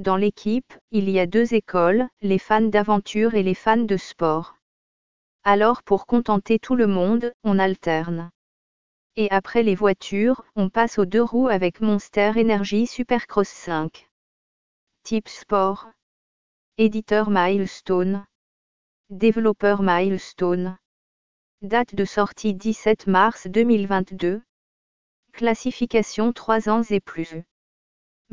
Dans l'équipe, il y a deux écoles, les fans d'aventure et les fans de sport. Alors pour contenter tout le monde, on alterne. Et après les voitures, on passe aux deux roues avec Monster Energy Supercross 5. Type sport. Éditeur Milestone. Développeur Milestone. Date de sortie 17 mars 2022. Classification 3 ans et plus.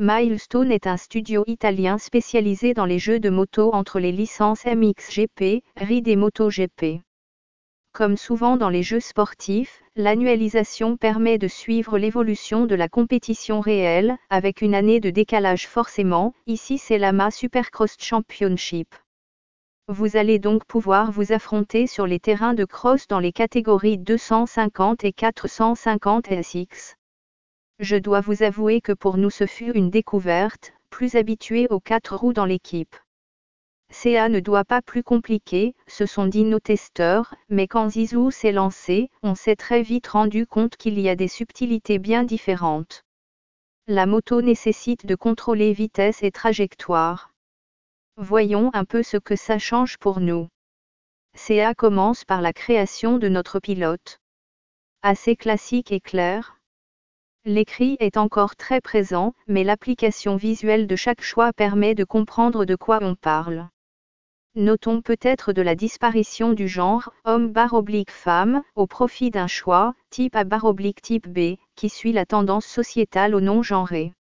Milestone est un studio italien spécialisé dans les jeux de moto entre les licences MXGP, RID et MotoGP. Comme souvent dans les jeux sportifs, l'annualisation permet de suivre l'évolution de la compétition réelle, avec une année de décalage forcément, ici c'est l'AMA Supercross Championship. Vous allez donc pouvoir vous affronter sur les terrains de cross dans les catégories 250 et 450 SX. Je dois vous avouer que pour nous ce fut une découverte, plus habitué aux quatre roues dans l'équipe. CA ne doit pas plus compliqué, ce sont dit nos testeurs, mais quand Zizou s'est lancé, on s'est très vite rendu compte qu'il y a des subtilités bien différentes. La moto nécessite de contrôler vitesse et trajectoire. Voyons un peu ce que ça change pour nous. CA commence par la création de notre pilote. Assez classique et clair, L'écrit est encore très présent, mais l'application visuelle de chaque choix permet de comprendre de quoi on parle. Notons peut-être de la disparition du genre homme barre oblique femme au profit d'un choix type A barre oblique type B qui suit la tendance sociétale au non genré.